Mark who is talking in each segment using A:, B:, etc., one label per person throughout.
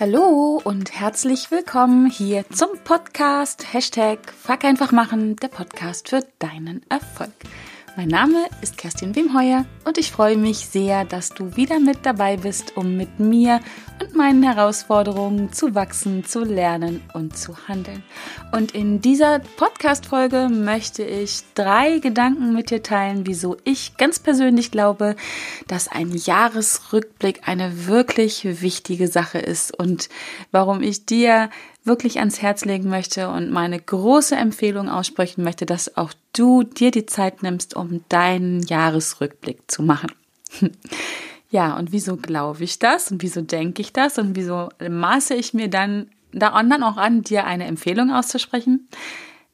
A: Hallo und herzlich willkommen hier zum Podcast Hashtag Fuck einfach machen, der Podcast für deinen Erfolg. Mein Name ist Kerstin Wemheuer und ich freue mich sehr, dass du wieder mit dabei bist, um mit mir und meinen Herausforderungen zu wachsen, zu lernen und zu handeln. Und in dieser Podcast-Folge möchte ich drei Gedanken mit dir teilen, wieso ich ganz persönlich glaube, dass ein Jahresrückblick eine wirklich wichtige Sache ist und warum ich dir wirklich ans Herz legen möchte und meine große Empfehlung aussprechen möchte, dass auch du dir die Zeit nimmst, um deinen Jahresrückblick zu machen. Ja, und wieso glaube ich das und wieso denke ich das und wieso maße ich mir dann da dann auch an, dir eine Empfehlung auszusprechen?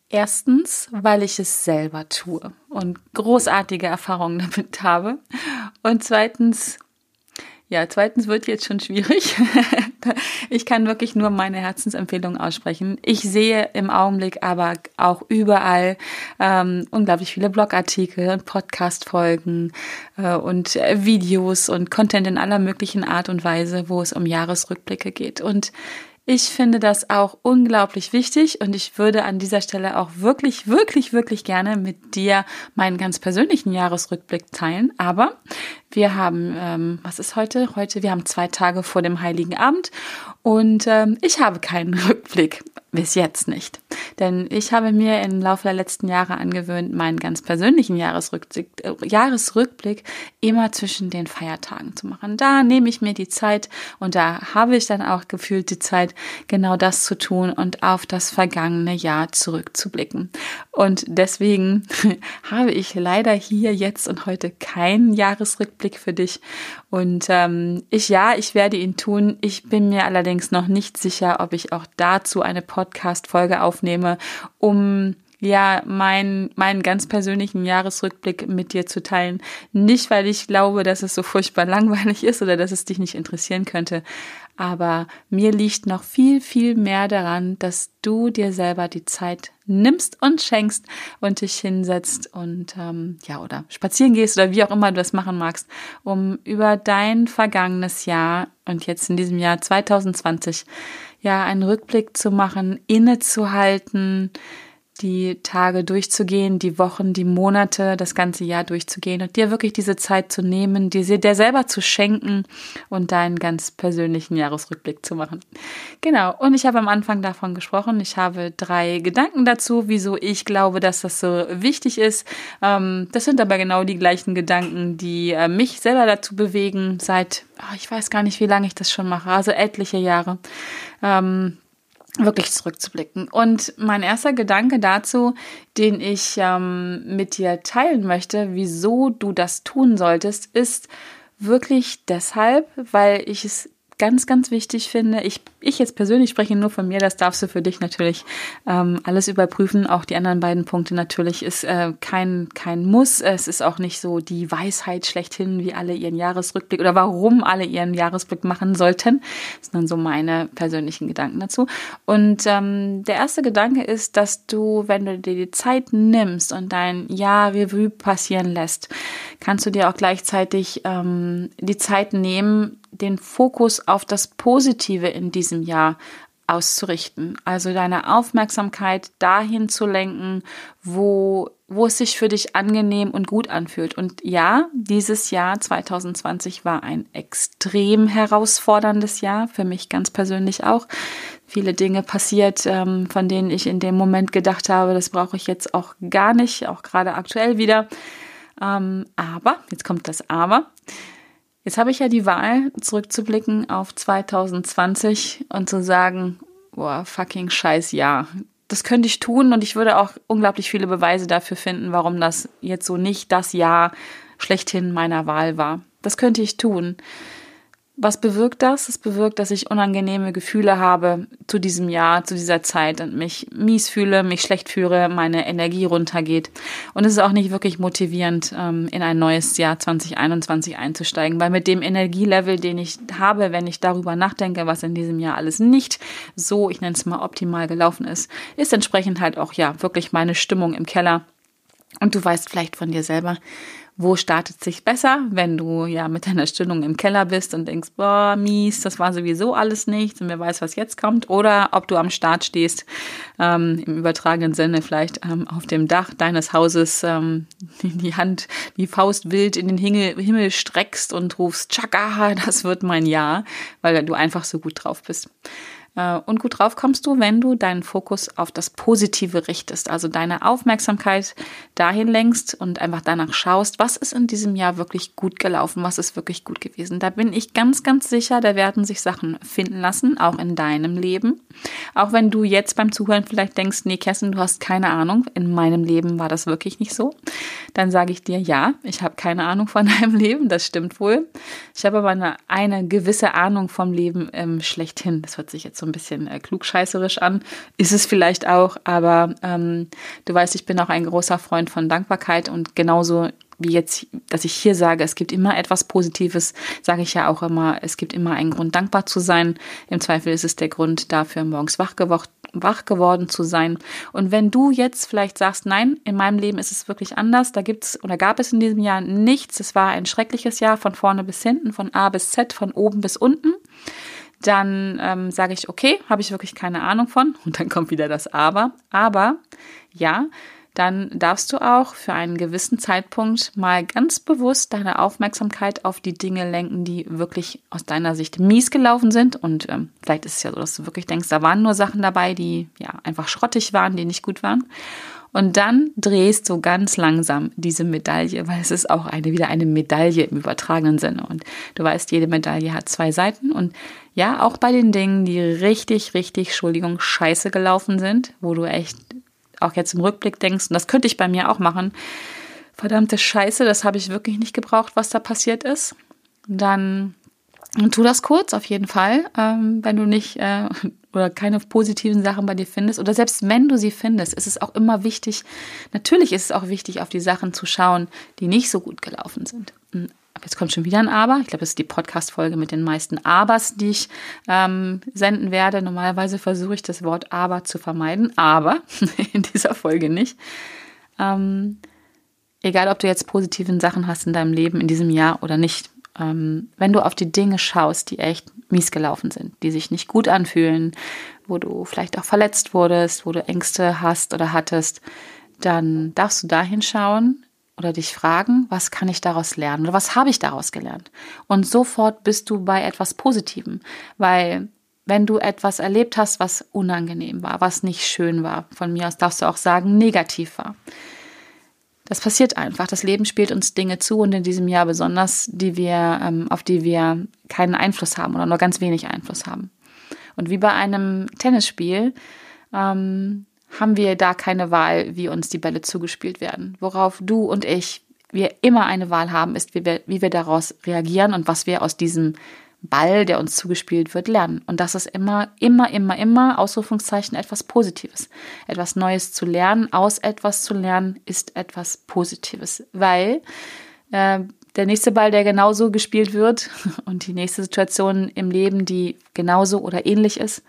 A: Erstens, weil ich es selber tue und großartige Erfahrungen damit habe. Und zweitens, ja, zweitens wird jetzt schon schwierig. ich kann wirklich nur meine Herzensempfehlung aussprechen. Ich sehe im Augenblick aber auch überall ähm, unglaublich viele Blogartikel und Podcast-Folgen äh, und Videos und Content in aller möglichen Art und Weise, wo es um Jahresrückblicke geht. Und ich finde das auch unglaublich wichtig und ich würde an dieser Stelle auch wirklich, wirklich, wirklich gerne mit dir meinen ganz persönlichen Jahresrückblick teilen. Aber wir haben, ähm, was ist heute? Heute, wir haben zwei Tage vor dem Heiligen Abend und ähm, ich habe keinen Rückblick. Bis jetzt nicht. Denn ich habe mir im Laufe der letzten Jahre angewöhnt, meinen ganz persönlichen Jahresrückblick, äh, Jahresrückblick immer zwischen den Feiertagen zu machen. Da nehme ich mir die Zeit und da habe ich dann auch gefühlt die Zeit, genau das zu tun und auf das vergangene Jahr zurückzublicken. Und deswegen habe ich leider hier jetzt und heute keinen Jahresrückblick für dich. Und ähm, ich ja, ich werde ihn tun. Ich bin mir allerdings noch nicht sicher, ob ich auch dazu eine Podcast Podcast-Folge aufnehme, um ja, meinen, meinen ganz persönlichen Jahresrückblick mit dir zu teilen. Nicht, weil ich glaube, dass es so furchtbar langweilig ist oder dass es dich nicht interessieren könnte. Aber mir liegt noch viel, viel mehr daran, dass du dir selber die Zeit nimmst und schenkst und dich hinsetzt und ähm, ja, oder spazieren gehst oder wie auch immer du das machen magst, um über dein vergangenes Jahr und jetzt in diesem Jahr 2020 ja, einen Rückblick zu machen, innezuhalten, die Tage durchzugehen, die Wochen, die Monate, das ganze Jahr durchzugehen und dir wirklich diese Zeit zu nehmen, dir, dir selber zu schenken und deinen ganz persönlichen Jahresrückblick zu machen. Genau. Und ich habe am Anfang davon gesprochen. Ich habe drei Gedanken dazu, wieso ich glaube, dass das so wichtig ist. Ähm, das sind aber genau die gleichen Gedanken, die äh, mich selber dazu bewegen, seit, oh, ich weiß gar nicht, wie lange ich das schon mache, also etliche Jahre. Wirklich zurückzublicken. Und mein erster Gedanke dazu, den ich ähm, mit dir teilen möchte, wieso du das tun solltest, ist wirklich deshalb, weil ich es ganz, ganz wichtig finde, ich, ich jetzt persönlich spreche nur von mir, das darfst du für dich natürlich ähm, alles überprüfen. Auch die anderen beiden Punkte natürlich ist äh, kein, kein Muss. Es ist auch nicht so die Weisheit schlechthin, wie alle ihren Jahresrückblick oder warum alle ihren Jahresblick machen sollten, sondern so meine persönlichen Gedanken dazu. Und ähm, der erste Gedanke ist, dass du, wenn du dir die Zeit nimmst und dein Jahr Revue passieren lässt, kannst du dir auch gleichzeitig ähm, die Zeit nehmen, den Fokus auf das Positive in diesem Jahr auszurichten. Also deine Aufmerksamkeit dahin zu lenken, wo, wo es sich für dich angenehm und gut anfühlt. Und ja, dieses Jahr 2020 war ein extrem herausforderndes Jahr, für mich ganz persönlich auch. Viele Dinge passiert, ähm, von denen ich in dem Moment gedacht habe, das brauche ich jetzt auch gar nicht, auch gerade aktuell wieder. Ähm, aber, jetzt kommt das Aber. Jetzt habe ich ja die Wahl, zurückzublicken auf 2020 und zu sagen, boah, fucking scheiß ja. Das könnte ich tun und ich würde auch unglaublich viele Beweise dafür finden, warum das jetzt so nicht das Jahr schlechthin meiner Wahl war. Das könnte ich tun. Was bewirkt das? Es bewirkt, dass ich unangenehme Gefühle habe zu diesem Jahr, zu dieser Zeit und mich mies fühle, mich schlecht fühle, meine Energie runtergeht. Und es ist auch nicht wirklich motivierend, ähm, in ein neues Jahr 2021 einzusteigen, weil mit dem Energielevel, den ich habe, wenn ich darüber nachdenke, was in diesem Jahr alles nicht so, ich nenne es mal optimal gelaufen ist, ist entsprechend halt auch ja wirklich meine Stimmung im Keller. Und du weißt vielleicht von dir selber, wo startet sich besser, wenn du ja mit deiner Stimmung im Keller bist und denkst, boah, mies, das war sowieso alles nichts und wer weiß, was jetzt kommt. Oder ob du am Start stehst, ähm, im übertragenen Sinne vielleicht ähm, auf dem Dach deines Hauses ähm, die Hand, die Faust wild in den Himmel, Himmel streckst und rufst, Chaka, das wird mein Jahr, weil du einfach so gut drauf bist. Äh, und gut drauf kommst du, wenn du deinen Fokus auf das Positive richtest, also deine Aufmerksamkeit dahin lenkst und einfach danach schaust, was ist in diesem Jahr wirklich gut gelaufen, was ist wirklich gut gewesen. Da bin ich ganz, ganz sicher, da werden sich Sachen finden lassen, auch in deinem Leben. Auch wenn du jetzt beim Zuhören vielleicht denkst, nee, Kessen, du hast keine Ahnung, in meinem Leben war das wirklich nicht so, dann sage ich dir, ja, ich habe keine Ahnung von deinem Leben, das stimmt wohl. Ich habe aber eine, eine gewisse Ahnung vom Leben ähm, schlechthin. Das hört sich jetzt so so ein bisschen äh, klugscheißerisch an. Ist es vielleicht auch, aber ähm, du weißt, ich bin auch ein großer Freund von Dankbarkeit und genauso wie jetzt, dass ich hier sage, es gibt immer etwas Positives, sage ich ja auch immer, es gibt immer einen Grund, dankbar zu sein. Im Zweifel ist es der Grund dafür, morgens wach, wach geworden zu sein. Und wenn du jetzt vielleicht sagst, nein, in meinem Leben ist es wirklich anders, da gibt es oder gab es in diesem Jahr nichts, es war ein schreckliches Jahr von vorne bis hinten, von A bis Z, von oben bis unten, dann ähm, sage ich, okay, habe ich wirklich keine Ahnung von. Und dann kommt wieder das Aber. Aber ja, dann darfst du auch für einen gewissen Zeitpunkt mal ganz bewusst deine Aufmerksamkeit auf die Dinge lenken, die wirklich aus deiner Sicht mies gelaufen sind. Und ähm, vielleicht ist es ja so, dass du wirklich denkst, da waren nur Sachen dabei, die ja einfach schrottig waren, die nicht gut waren. Und dann drehst du ganz langsam diese Medaille, weil es ist auch eine, wieder eine Medaille im übertragenen Sinne. Und du weißt, jede Medaille hat zwei Seiten. Und ja, auch bei den Dingen, die richtig, richtig, Entschuldigung, scheiße gelaufen sind, wo du echt auch jetzt im Rückblick denkst, und das könnte ich bei mir auch machen, verdammte Scheiße, das habe ich wirklich nicht gebraucht, was da passiert ist. Dann tu das kurz auf jeden Fall, ähm, wenn du nicht äh, oder keine positiven Sachen bei dir findest oder selbst wenn du sie findest, ist es auch immer wichtig, natürlich ist es auch wichtig, auf die Sachen zu schauen, die nicht so gut gelaufen sind. Hm, jetzt kommt schon wieder ein Aber. Ich glaube, das ist die Podcast-Folge mit den meisten Abers, die ich ähm, senden werde. Normalerweise versuche ich das Wort Aber zu vermeiden, aber in dieser Folge nicht. Ähm, egal, ob du jetzt positiven Sachen hast in deinem Leben in diesem Jahr oder nicht, ähm, wenn du auf die Dinge schaust, die echt mies gelaufen sind, die sich nicht gut anfühlen, wo du vielleicht auch verletzt wurdest, wo du Ängste hast oder hattest, dann darfst du dahin schauen oder dich fragen, was kann ich daraus lernen oder was habe ich daraus gelernt? Und sofort bist du bei etwas Positivem, weil wenn du etwas erlebt hast, was unangenehm war, was nicht schön war, von mir aus darfst du auch sagen, negativ war, das passiert einfach. Das Leben spielt uns Dinge zu und in diesem Jahr besonders, die wir, ähm, auf die wir keinen Einfluss haben oder nur ganz wenig Einfluss haben. Und wie bei einem Tennisspiel ähm, haben wir da keine Wahl, wie uns die Bälle zugespielt werden. Worauf du und ich wir immer eine Wahl haben, ist, wie wir, wie wir daraus reagieren und was wir aus diesem Ball, der uns zugespielt wird, lernen. Und das ist immer, immer, immer, immer, Ausrufungszeichen, etwas Positives. Etwas Neues zu lernen, aus etwas zu lernen, ist etwas Positives. Weil äh, der nächste Ball, der genauso gespielt wird und die nächste Situation im Leben, die genauso oder ähnlich ist,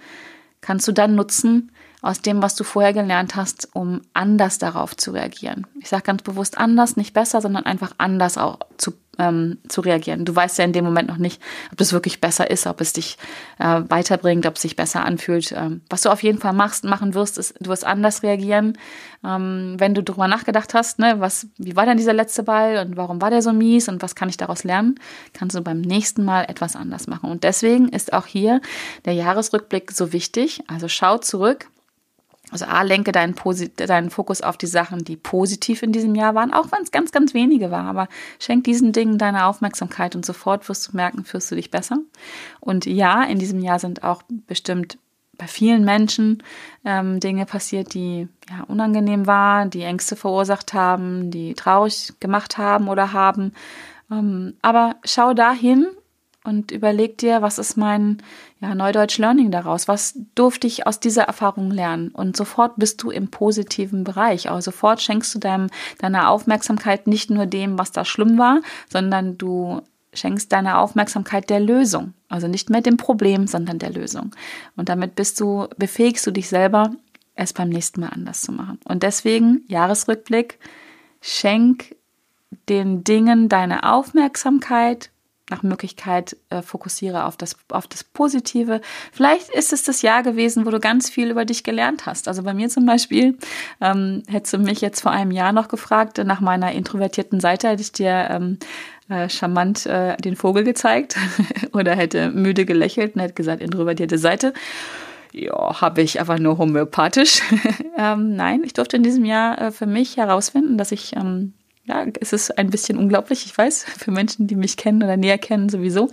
A: kannst du dann nutzen aus dem, was du vorher gelernt hast, um anders darauf zu reagieren. Ich sage ganz bewusst anders, nicht besser, sondern einfach anders auch zu ähm, zu reagieren. Du weißt ja in dem Moment noch nicht, ob das wirklich besser ist, ob es dich äh, weiterbringt, ob es sich besser anfühlt. Ähm, was du auf jeden Fall machst, machen wirst, ist, du wirst anders reagieren, ähm, wenn du drüber nachgedacht hast, ne, was, wie war denn dieser letzte Ball und warum war der so mies und was kann ich daraus lernen, kannst du beim nächsten Mal etwas anders machen. Und deswegen ist auch hier der Jahresrückblick so wichtig. Also schau zurück also A, lenke deinen, deinen Fokus auf die Sachen, die positiv in diesem Jahr waren, auch wenn es ganz, ganz wenige war. Aber schenk diesen Dingen deine Aufmerksamkeit und sofort wirst du merken, fühlst du dich besser. Und ja, in diesem Jahr sind auch bestimmt bei vielen Menschen ähm, Dinge passiert, die ja, unangenehm waren, die Ängste verursacht haben, die traurig gemacht haben oder haben. Ähm, aber schau dahin und überleg dir, was ist mein ja, Neudeutsch Learning daraus? Was durfte ich aus dieser Erfahrung lernen? Und sofort bist du im positiven Bereich. Also sofort schenkst du deinem, deiner Aufmerksamkeit nicht nur dem, was da schlimm war, sondern du schenkst deine Aufmerksamkeit der Lösung. Also nicht mehr dem Problem, sondern der Lösung. Und damit bist du, befähigst du dich selber, es beim nächsten Mal anders zu machen. Und deswegen, Jahresrückblick, schenk den Dingen deine Aufmerksamkeit, nach Möglichkeit äh, fokussiere auf das, auf das Positive. Vielleicht ist es das Jahr gewesen, wo du ganz viel über dich gelernt hast. Also bei mir zum Beispiel, ähm, hättest du mich jetzt vor einem Jahr noch gefragt, nach meiner introvertierten Seite hätte ich dir ähm, äh, charmant äh, den Vogel gezeigt oder hätte müde gelächelt und hätte gesagt, introvertierte Seite. Ja, habe ich aber nur homöopathisch. ähm, nein, ich durfte in diesem Jahr äh, für mich herausfinden, dass ich ähm, ja, es ist ein bisschen unglaublich, ich weiß, für Menschen, die mich kennen oder näher kennen sowieso.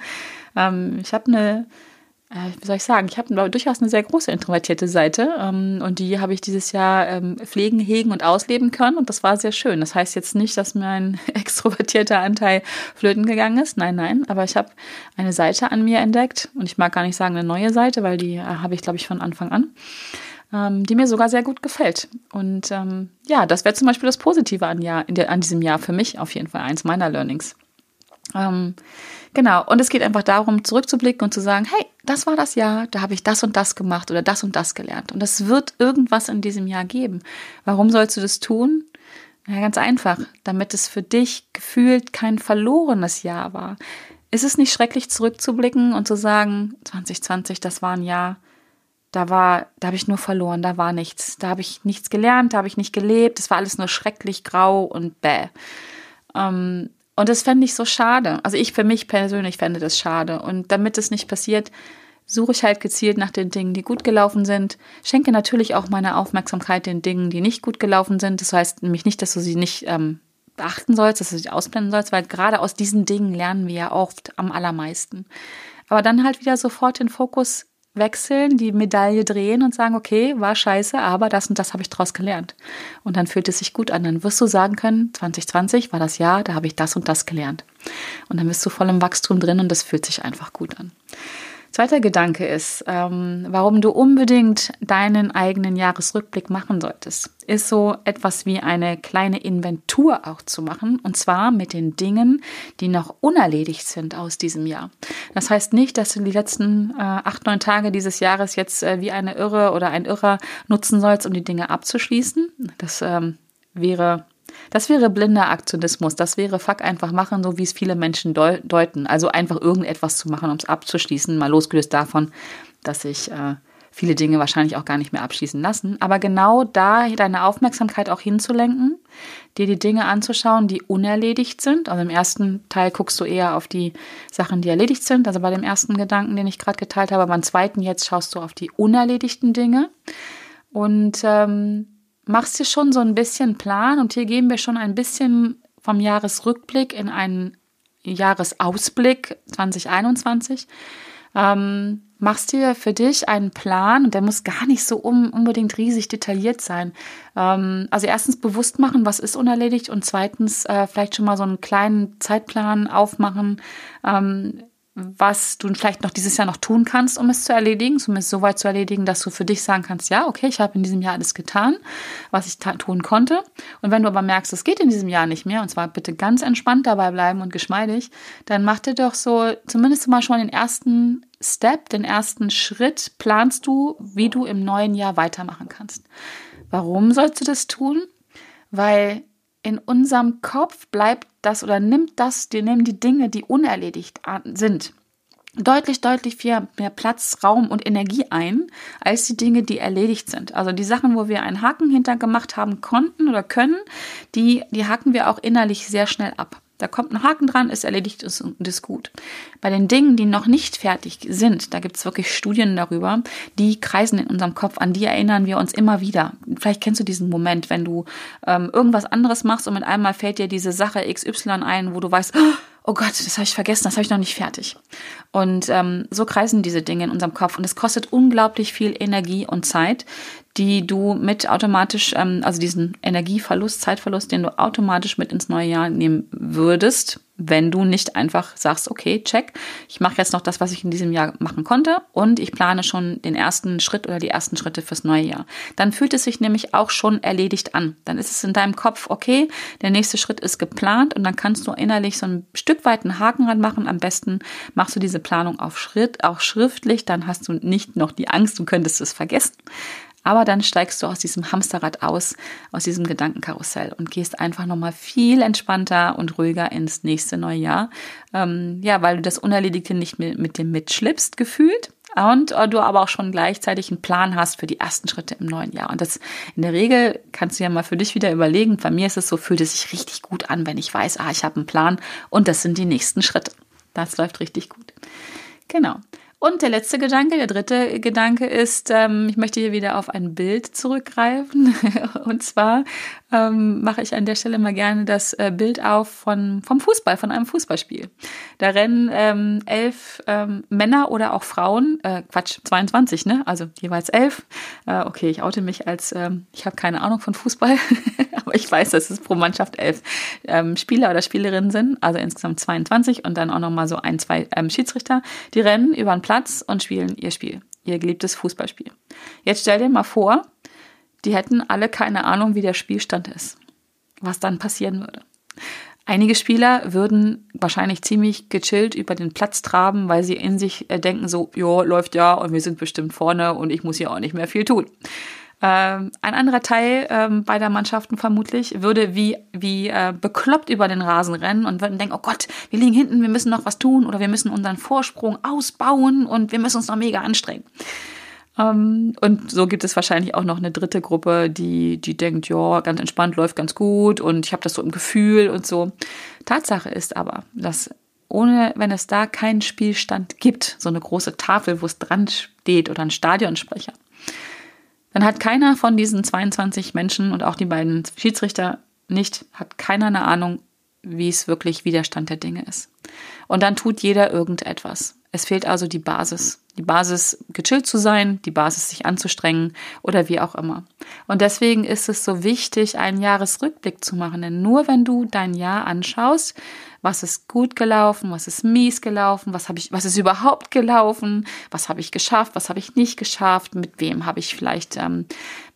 A: Ähm, ich habe eine, äh, wie soll ich sagen, ich habe durchaus eine sehr große introvertierte Seite ähm, und die habe ich dieses Jahr ähm, pflegen, hegen und ausleben können und das war sehr schön. Das heißt jetzt nicht, dass mein extrovertierter Anteil flöten gegangen ist, nein, nein, aber ich habe eine Seite an mir entdeckt und ich mag gar nicht sagen eine neue Seite, weil die äh, habe ich, glaube ich, von Anfang an ähm, die mir sogar sehr gut gefällt. Und ähm, ja, das wäre zum Beispiel das Positive an, Jahr, der, an diesem Jahr für mich auf jeden Fall, eins meiner Learnings. Ähm, genau, und es geht einfach darum, zurückzublicken und zu sagen, hey, das war das Jahr, da habe ich das und das gemacht oder das und das gelernt. Und es wird irgendwas in diesem Jahr geben. Warum sollst du das tun? Ja, ganz einfach, damit es für dich gefühlt kein verlorenes Jahr war. Ist es nicht schrecklich zurückzublicken und zu sagen, 2020, das war ein Jahr, da war, da habe ich nur verloren, da war nichts. Da habe ich nichts gelernt, da habe ich nicht gelebt. Es war alles nur schrecklich grau und bäh. Ähm, und das fände ich so schade. Also ich für mich persönlich fände das schade. Und damit es nicht passiert, suche ich halt gezielt nach den Dingen, die gut gelaufen sind. Schenke natürlich auch meine Aufmerksamkeit den Dingen, die nicht gut gelaufen sind. Das heißt nämlich nicht, dass du sie nicht ähm, beachten sollst, dass du sie ausblenden sollst, weil gerade aus diesen Dingen lernen wir ja oft am allermeisten. Aber dann halt wieder sofort den Fokus wechseln, die Medaille drehen und sagen, okay, war scheiße, aber das und das habe ich daraus gelernt. Und dann fühlt es sich gut an. Dann wirst du sagen können, 2020 war das Jahr, da habe ich das und das gelernt. Und dann bist du voll im Wachstum drin und das fühlt sich einfach gut an. Zweiter Gedanke ist, ähm, warum du unbedingt deinen eigenen Jahresrückblick machen solltest, ist so etwas wie eine kleine Inventur auch zu machen und zwar mit den Dingen, die noch unerledigt sind aus diesem Jahr. Das heißt nicht, dass du die letzten äh, acht, neun Tage dieses Jahres jetzt äh, wie eine Irre oder ein Irrer nutzen sollst, um die Dinge abzuschließen. Das ähm, wäre das wäre blinder Aktionismus. Das wäre fuck einfach machen, so wie es viele Menschen deuten. Also einfach irgendetwas zu machen, um es abzuschließen, mal losgelöst davon, dass sich äh, viele Dinge wahrscheinlich auch gar nicht mehr abschließen lassen. Aber genau da deine Aufmerksamkeit auch hinzulenken, dir die Dinge anzuschauen, die unerledigt sind. Also im ersten Teil guckst du eher auf die Sachen, die erledigt sind. Also bei dem ersten Gedanken, den ich gerade geteilt habe. Beim zweiten jetzt schaust du auf die unerledigten Dinge. Und ähm, machst dir schon so ein bisschen Plan und hier gehen wir schon ein bisschen vom Jahresrückblick in einen Jahresausblick 2021. Ähm, machst dir für dich einen Plan und der muss gar nicht so um, unbedingt riesig detailliert sein. Ähm, also erstens bewusst machen, was ist unerledigt und zweitens äh, vielleicht schon mal so einen kleinen Zeitplan aufmachen. Ähm, was du vielleicht noch dieses Jahr noch tun kannst, um es zu erledigen, um es so weit zu erledigen, dass du für dich sagen kannst, ja, okay, ich habe in diesem Jahr alles getan, was ich tun konnte. Und wenn du aber merkst, es geht in diesem Jahr nicht mehr, und zwar bitte ganz entspannt dabei bleiben und geschmeidig, dann mach dir doch so zumindest mal schon den ersten Step, den ersten Schritt, planst du, wie du im neuen Jahr weitermachen kannst. Warum sollst du das tun? Weil in unserem Kopf bleibt das oder nimmt das, die nehmen die Dinge, die unerledigt sind, deutlich, deutlich viel mehr Platz, Raum und Energie ein, als die Dinge, die erledigt sind. Also die Sachen, wo wir einen Haken hinter gemacht haben konnten oder können, die, die haken wir auch innerlich sehr schnell ab. Da kommt ein Haken dran, ist erledigt und ist gut. Bei den Dingen, die noch nicht fertig sind, da gibt es wirklich Studien darüber, die kreisen in unserem Kopf, an die erinnern wir uns immer wieder. Vielleicht kennst du diesen Moment, wenn du ähm, irgendwas anderes machst und mit einmal fällt dir diese Sache XY ein, wo du weißt, oh, oh Gott, das habe ich vergessen, das habe ich noch nicht fertig. Und ähm, so kreisen diese Dinge in unserem Kopf und es kostet unglaublich viel Energie und Zeit, die du mit automatisch, ähm, also diesen Energieverlust, Zeitverlust, den du automatisch mit ins neue Jahr nehmen würdest, wenn du nicht einfach sagst, okay, check, ich mache jetzt noch das, was ich in diesem Jahr machen konnte und ich plane schon den ersten Schritt oder die ersten Schritte fürs neue Jahr. Dann fühlt es sich nämlich auch schon erledigt an. Dann ist es in deinem Kopf, okay, der nächste Schritt ist geplant und dann kannst du innerlich so ein Stück weit einen Haken ranmachen. Am besten machst du diese Planung auf Schritt, auch schriftlich, dann hast du nicht noch die Angst, du könntest es vergessen. Aber dann steigst du aus diesem Hamsterrad aus, aus diesem Gedankenkarussell und gehst einfach nochmal viel entspannter und ruhiger ins nächste neue Jahr. Ähm, ja, weil du das Unerledigte nicht mit, mit dem mitschlippst, gefühlt. Und äh, du aber auch schon gleichzeitig einen Plan hast für die ersten Schritte im neuen Jahr. Und das in der Regel kannst du ja mal für dich wieder überlegen. Bei mir ist es so, fühlt es sich richtig gut an, wenn ich weiß, ah, ich habe einen Plan und das sind die nächsten Schritte. Das läuft richtig gut. Genau. Und der letzte Gedanke, der dritte Gedanke ist, ähm, ich möchte hier wieder auf ein Bild zurückgreifen. Und zwar ähm, mache ich an der Stelle mal gerne das äh, Bild auf von, vom Fußball, von einem Fußballspiel. Da rennen ähm, elf ähm, Männer oder auch Frauen, äh, Quatsch, 22, ne? Also jeweils elf. Äh, okay, ich oute mich als, ähm, ich habe keine Ahnung von Fußball, aber ich weiß, dass es pro Mannschaft elf ähm, Spieler oder Spielerinnen sind, also insgesamt 22 und dann auch nochmal so ein, zwei Schiedsrichter, die rennen über einen Platz Platz und spielen ihr Spiel, ihr geliebtes Fußballspiel. Jetzt stell dir mal vor, die hätten alle keine Ahnung, wie der Spielstand ist, was dann passieren würde. Einige Spieler würden wahrscheinlich ziemlich gechillt über den Platz traben, weil sie in sich äh, denken so, jo, läuft ja und wir sind bestimmt vorne und ich muss hier auch nicht mehr viel tun. Ähm, ein anderer Teil ähm, beider Mannschaften vermutlich würde wie, wie äh, bekloppt über den Rasen rennen und würden denken, oh Gott, wir liegen hinten, wir müssen noch was tun oder wir müssen unseren Vorsprung ausbauen und wir müssen uns noch mega anstrengen. Ähm, und so gibt es wahrscheinlich auch noch eine dritte Gruppe, die, die denkt, ja, ganz entspannt, läuft ganz gut und ich habe das so im Gefühl und so. Tatsache ist aber, dass ohne, wenn es da keinen Spielstand gibt, so eine große Tafel, wo es dran steht oder ein Stadionsprecher, dann hat keiner von diesen 22 Menschen und auch die beiden Schiedsrichter nicht, hat keiner eine Ahnung, wie es wirklich Widerstand der Dinge ist. Und dann tut jeder irgendetwas. Es fehlt also die Basis. Die Basis, gechillt zu sein, die Basis, sich anzustrengen oder wie auch immer. Und deswegen ist es so wichtig, einen Jahresrückblick zu machen. Denn nur wenn du dein Jahr anschaust, was ist gut gelaufen, was ist mies gelaufen, was habe ich, was ist überhaupt gelaufen, was habe ich geschafft, was habe ich nicht geschafft, mit wem habe ich vielleicht ähm,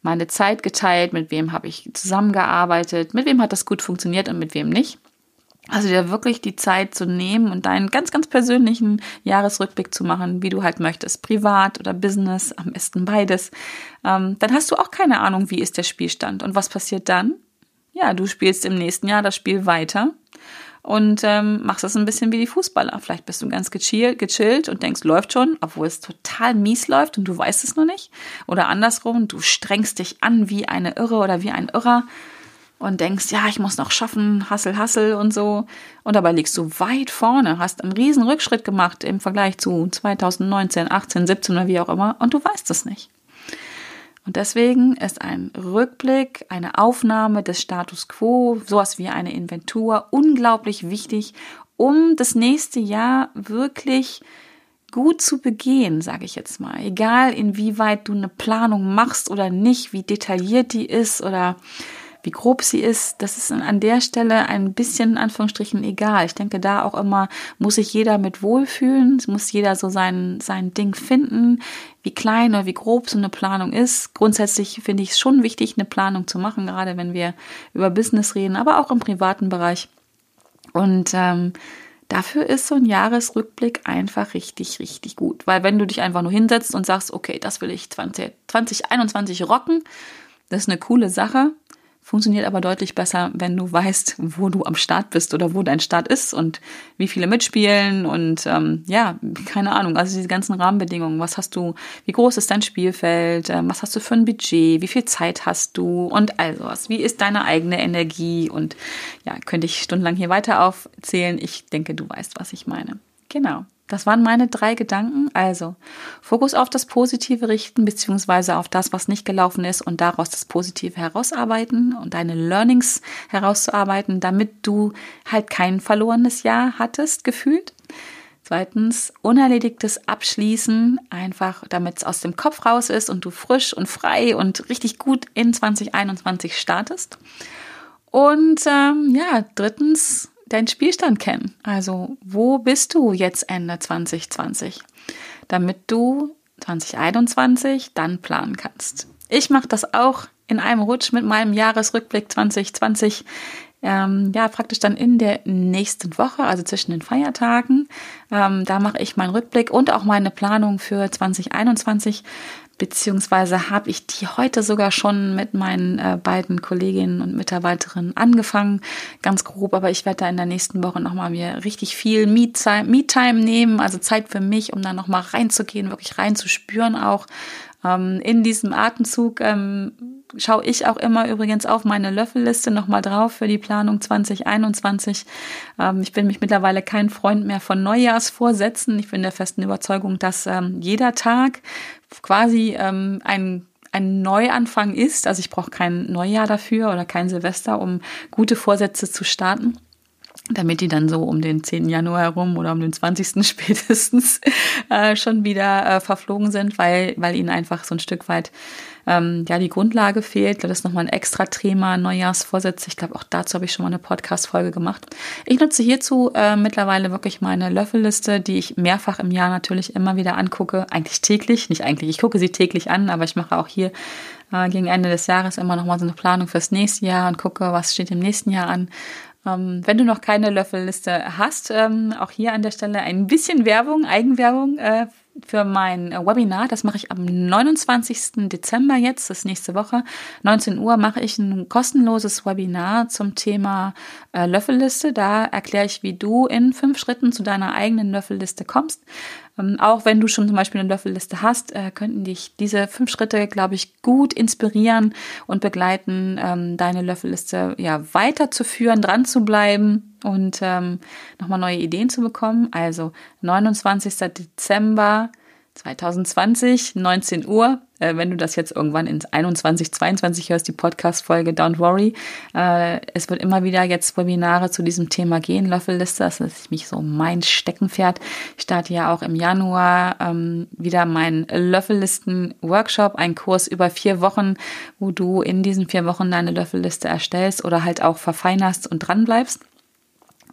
A: meine Zeit geteilt, mit wem habe ich zusammengearbeitet, mit wem hat das gut funktioniert und mit wem nicht? Also dir wirklich die Zeit zu nehmen und deinen ganz, ganz persönlichen Jahresrückblick zu machen, wie du halt möchtest, privat oder Business, am besten beides, ähm, dann hast du auch keine Ahnung, wie ist der Spielstand. Und was passiert dann? Ja, du spielst im nächsten Jahr das Spiel weiter und ähm, machst das ein bisschen wie die Fußballer. Vielleicht bist du ganz gechillt, gechillt und denkst, läuft schon, obwohl es total mies läuft und du weißt es noch nicht. Oder andersrum, du strengst dich an wie eine Irre oder wie ein Irrer und denkst, ja, ich muss noch schaffen, Hassel, Hassel und so. Und dabei liegst du weit vorne, hast einen riesen Rückschritt gemacht im Vergleich zu 2019, 18, 17 oder wie auch immer und du weißt es nicht. Und deswegen ist ein Rückblick, eine Aufnahme des Status quo, sowas wie eine Inventur unglaublich wichtig, um das nächste Jahr wirklich gut zu begehen, sage ich jetzt mal. Egal inwieweit du eine Planung machst oder nicht, wie detailliert die ist oder wie grob sie ist, das ist an der Stelle ein bisschen in Anführungsstrichen egal. Ich denke da auch immer, muss sich jeder mit wohlfühlen, muss jeder so sein, sein Ding finden, wie klein oder wie grob so eine Planung ist. Grundsätzlich finde ich es schon wichtig, eine Planung zu machen, gerade wenn wir über Business reden, aber auch im privaten Bereich. Und ähm, Dafür ist so ein Jahresrückblick einfach richtig, richtig gut. Weil wenn du dich einfach nur hinsetzt und sagst, okay, das will ich 20, 2021 rocken, das ist eine coole Sache, funktioniert aber deutlich besser, wenn du weißt, wo du am Start bist oder wo dein Start ist und wie viele mitspielen und ähm, ja, keine Ahnung, also diese ganzen Rahmenbedingungen. Was hast du, wie groß ist dein Spielfeld, ähm, was hast du für ein Budget, wie viel Zeit hast du und all sowas. Wie ist deine eigene Energie und ja, könnte ich stundenlang hier weiter aufzählen. Ich denke, du weißt, was ich meine. Genau. Das waren meine drei Gedanken. Also Fokus auf das Positive richten, beziehungsweise auf das, was nicht gelaufen ist und daraus das Positive herausarbeiten und deine Learnings herauszuarbeiten, damit du halt kein verlorenes Jahr hattest, gefühlt. Zweitens, unerledigtes Abschließen, einfach damit es aus dem Kopf raus ist und du frisch und frei und richtig gut in 2021 startest. Und ähm, ja, drittens, deinen Spielstand kennen. Also wo bist du jetzt Ende 2020, damit du 2021 dann planen kannst. Ich mache das auch in einem Rutsch mit meinem Jahresrückblick 2020. Ähm, ja, praktisch dann in der nächsten Woche, also zwischen den Feiertagen. Ähm, da mache ich meinen Rückblick und auch meine Planung für 2021 beziehungsweise habe ich die heute sogar schon mit meinen äh, beiden Kolleginnen und Mitarbeiterinnen angefangen, ganz grob, aber ich werde da in der nächsten Woche nochmal mir richtig viel Me-Time Me nehmen, also Zeit für mich, um da nochmal reinzugehen, wirklich reinzuspüren auch. Ähm, in diesem Atemzug ähm, schaue ich auch immer übrigens auf meine Löffelliste nochmal drauf für die Planung 2021. Ähm, ich bin mich mittlerweile kein Freund mehr von Neujahrsvorsätzen. Ich bin der festen Überzeugung, dass ähm, jeder Tag quasi ähm, ein ein Neuanfang ist. Also ich brauche kein Neujahr dafür oder kein Silvester, um gute Vorsätze zu starten damit die dann so um den 10. Januar herum oder um den 20. spätestens äh, schon wieder äh, verflogen sind, weil, weil ihnen einfach so ein Stück weit ähm, ja die Grundlage fehlt. Das ist nochmal ein extra Thema, Neujahrsvorsätze. Ich glaube, auch dazu habe ich schon mal eine Podcast-Folge gemacht. Ich nutze hierzu äh, mittlerweile wirklich meine Löffelliste, die ich mehrfach im Jahr natürlich immer wieder angucke. Eigentlich täglich, nicht eigentlich, ich gucke sie täglich an, aber ich mache auch hier äh, gegen Ende des Jahres immer nochmal so eine Planung fürs nächste Jahr und gucke, was steht im nächsten Jahr an. Ähm, wenn du noch keine Löffelliste hast, ähm, auch hier an der Stelle ein bisschen Werbung, Eigenwerbung äh, für mein äh, Webinar. Das mache ich am 29. Dezember jetzt, das ist nächste Woche. 19 Uhr mache ich ein kostenloses Webinar zum Thema äh, Löffelliste. Da erkläre ich, wie du in fünf Schritten zu deiner eigenen Löffelliste kommst. Ähm, auch wenn du schon zum Beispiel eine Löffelliste hast, äh, könnten dich diese fünf Schritte, glaube ich, gut inspirieren und begleiten, ähm, deine Löffelliste ja weiterzuführen, dran zu bleiben und ähm, nochmal neue Ideen zu bekommen. Also 29. Dezember 2020, 19 Uhr. Äh, wenn du das jetzt irgendwann ins 21, 22 hörst, die Podcast-Folge, don't worry. Äh, es wird immer wieder jetzt Webinare zu diesem Thema gehen, Löffelliste. Das ist mich so mein Steckenpferd. Ich starte ja auch im Januar ähm, wieder meinen Löffellisten-Workshop, ein Kurs über vier Wochen, wo du in diesen vier Wochen deine Löffelliste erstellst oder halt auch verfeinerst und dranbleibst.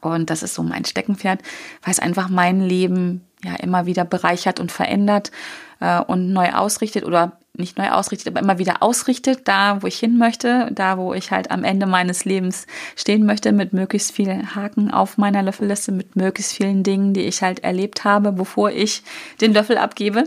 A: Und das ist so mein Steckenpferd, weil es einfach mein Leben ja immer wieder bereichert und verändert äh, und neu ausrichtet oder nicht neu ausrichtet, aber immer wieder ausrichtet, da wo ich hin möchte, da wo ich halt am Ende meines Lebens stehen möchte, mit möglichst vielen Haken auf meiner Löffelliste, mit möglichst vielen Dingen, die ich halt erlebt habe, bevor ich den Löffel abgebe.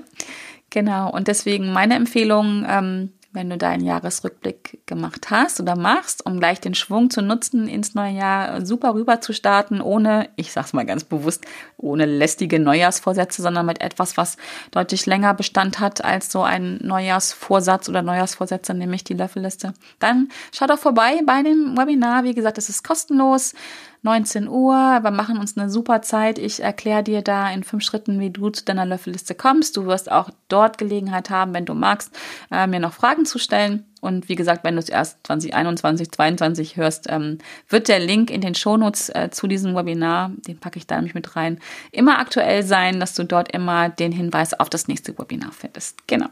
A: Genau, und deswegen meine Empfehlung, ähm, wenn du deinen Jahresrückblick gemacht hast oder machst, um gleich den Schwung zu nutzen, ins neue Jahr super rüber zu starten, ohne, ich sag's mal ganz bewusst, ohne lästige Neujahrsvorsätze, sondern mit etwas, was deutlich länger Bestand hat als so ein Neujahrsvorsatz oder Neujahrsvorsätze, nämlich die Löffelliste. Dann schau doch vorbei bei dem Webinar. Wie gesagt, es ist kostenlos. 19 Uhr. Wir machen uns eine super Zeit. Ich erkläre dir da in fünf Schritten, wie du zu deiner Löffelliste kommst. Du wirst auch dort Gelegenheit haben, wenn du magst, äh, mir noch Fragen zu stellen. Und wie gesagt, wenn du es erst 2021, 2022 hörst, ähm, wird der Link in den Shownotes äh, zu diesem Webinar, den packe ich da nämlich mit rein, immer aktuell sein, dass du dort immer den Hinweis auf das nächste Webinar findest. Genau.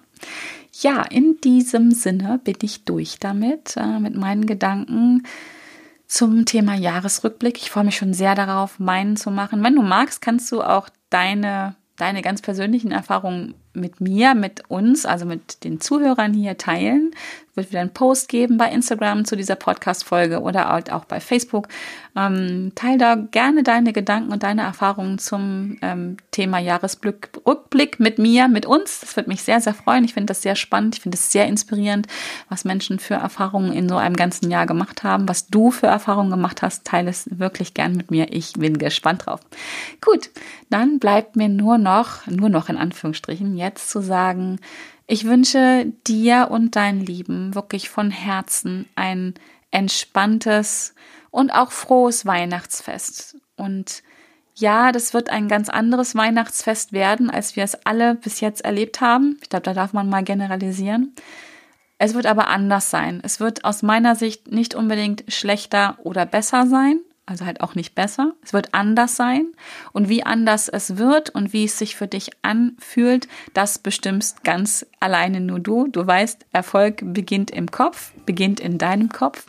A: Ja, in diesem Sinne bin ich durch damit, äh, mit meinen Gedanken zum Thema Jahresrückblick. Ich freue mich schon sehr darauf, meinen zu machen. Wenn du magst, kannst du auch deine, deine ganz persönlichen Erfahrungen mit mir, mit uns, also mit den Zuhörern hier teilen. Wird wieder einen Post geben bei Instagram zu dieser Podcast-Folge oder halt auch bei Facebook. Ähm, teil da gerne deine Gedanken und deine Erfahrungen zum ähm, Thema Jahresrückblick mit mir, mit uns. Das wird mich sehr, sehr freuen. Ich finde das sehr spannend. Ich finde es sehr inspirierend, was Menschen für Erfahrungen in so einem ganzen Jahr gemacht haben. Was du für Erfahrungen gemacht hast, teile es wirklich gern mit mir. Ich bin gespannt drauf. Gut, dann bleibt mir nur noch, nur noch in Anführungsstrichen, jetzt zu sagen, ich wünsche dir und deinen Lieben wirklich von Herzen ein entspanntes und auch frohes Weihnachtsfest. Und ja, das wird ein ganz anderes Weihnachtsfest werden, als wir es alle bis jetzt erlebt haben. Ich glaube, da darf man mal generalisieren. Es wird aber anders sein. Es wird aus meiner Sicht nicht unbedingt schlechter oder besser sein, also halt auch nicht besser. Es wird anders sein. Und wie anders es wird und wie es sich für dich anfühlt, das bestimmst ganz alleine nur du. Du weißt, Erfolg beginnt im Kopf, beginnt in deinem Kopf.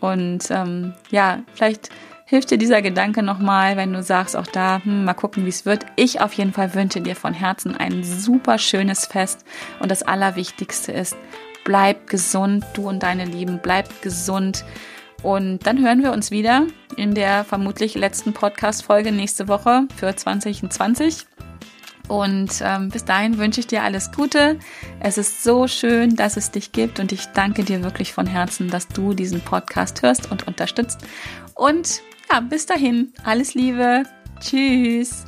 A: Und ähm, ja, vielleicht hilft dir dieser Gedanke nochmal, wenn du sagst, auch da, hm, mal gucken, wie es wird. Ich auf jeden Fall wünsche dir von Herzen ein super schönes Fest. Und das Allerwichtigste ist, bleib gesund, du und deine Lieben, bleib gesund. Und dann hören wir uns wieder in der vermutlich letzten Podcast-Folge nächste Woche für 2020. Und ähm, bis dahin wünsche ich dir alles Gute. Es ist so schön, dass es dich gibt und ich danke dir wirklich von Herzen, dass du diesen Podcast hörst und unterstützt. Und ja, bis dahin, alles Liebe. Tschüss.